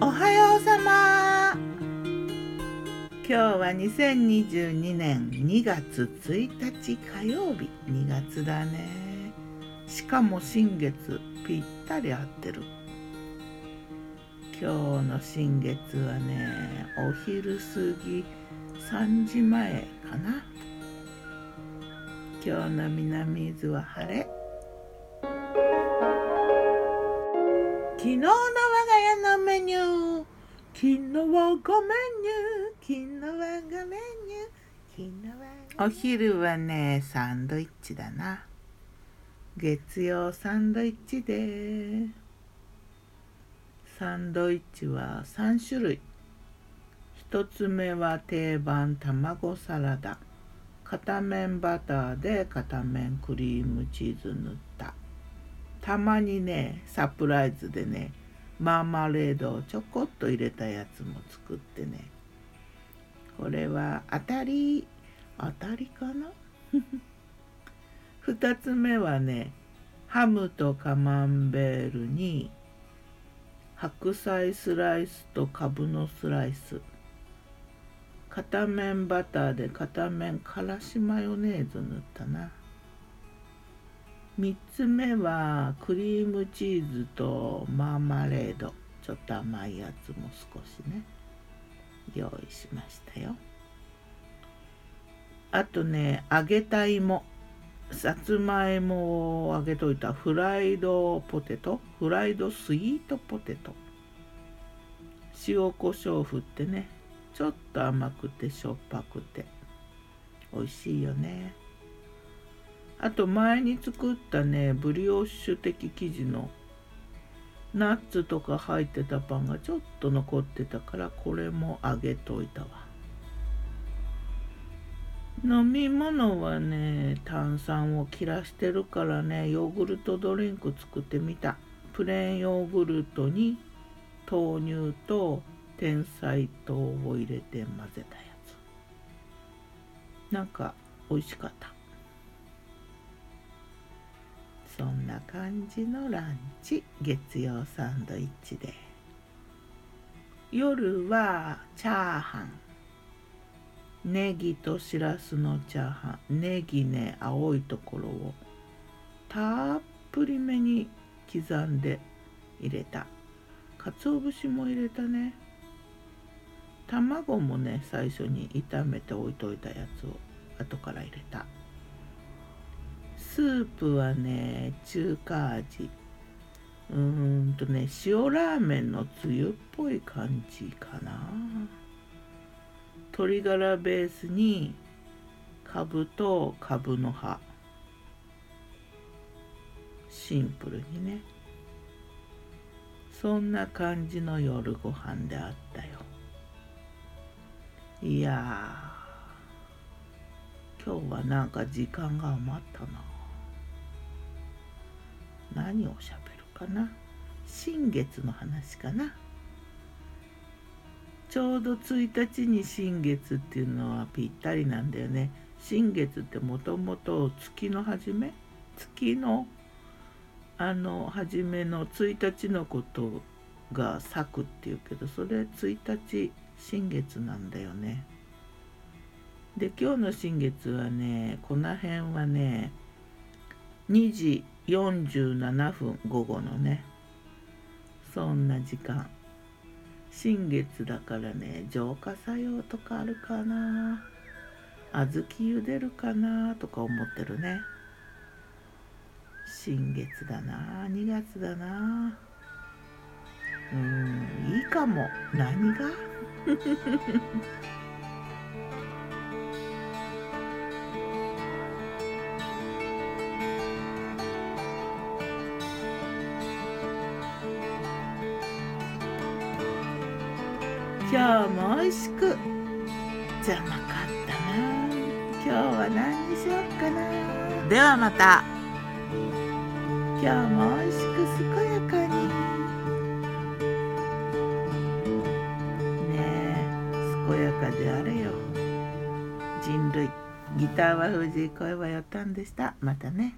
おはようさま。今日は2022年2月1日火曜日。2月だね。しかも新月ぴったり合ってる。今日の新月はねお昼過ぎ3時前かな。今日の南伊豆は晴れ。昨日の我が家のメニュー。昨日はごメニュー。昨日はごメニュー。昨日はお昼はねサンドイッチだな。月曜サンドイッチで。サンドイッチは3種類。1つ目は定番卵サラダ。片面バターで片面クリームチーズ塗った。たまにねサプライズでねマーマレードをちょこっと入れたやつも作ってね。これは当たり当たりかな？2つ目はねハムとカマンベールに白菜スライスとカブのスライス。片面バターで片面からしマヨネーズ塗ったな。3つ目はクリームチーズとマーマレード。ちょっと甘いやつも少しね。用意しましたよ。あとね揚げた芋さつまいもを揚げといた。フライドポテト。フライドスイートポテト。塩コショウ振ってね。ちょっと甘くてしょっぱくて。美味しいよね。あと前に作ったねブリオッシュ的生地のナッツとか入ってたパンがちょっと残ってたからこれも揚げといたわ。飲み物はね炭酸を切らしてるからねヨーグルトドリンク作ってみた。プレーンヨーグルトに豆乳と天才糖を入れて混ぜたやつ。なんか美味しかった。そんな感じのランチ月曜サンドイッチで。夜はチャーハン。ネギとしらすのチャーハン。ネギね青いところを。たっぷりめに刻んで入れた。鰹節も入れたね。卵もね最初に炒めて置いといたやつを後から入れた。スープはね中華味。うーんとね塩ラーメンのつゆっぽい感じかな。鶏ガラベースにかぶとかぶの葉。シンプルにね。そんな感じの夜ご飯であったよ。いや今日はなんか時間が余ったな。何をしゃべるかな？新月の話かな？ちょうど1日に新月っていうのはぴったりなんだよね。新月ってもともと月の初め？月のあの初めの1日のことが咲くっていうけどそれ1日新月なんだよね。で今日の新月はねこの辺はね2時47分午後のね。そんな時間。新月だからね浄化作用とかあるかな。小豆茹でるかなとか思ってるね。新月だな2月だな。うんいいかも。何が？今日も美味しく。じゃなかったな。今日は何にしよっかな。ではまた。今日も美味しく健やかに。ねえ健やかであれよ。人類ギターは藤井声はよったんでした。またね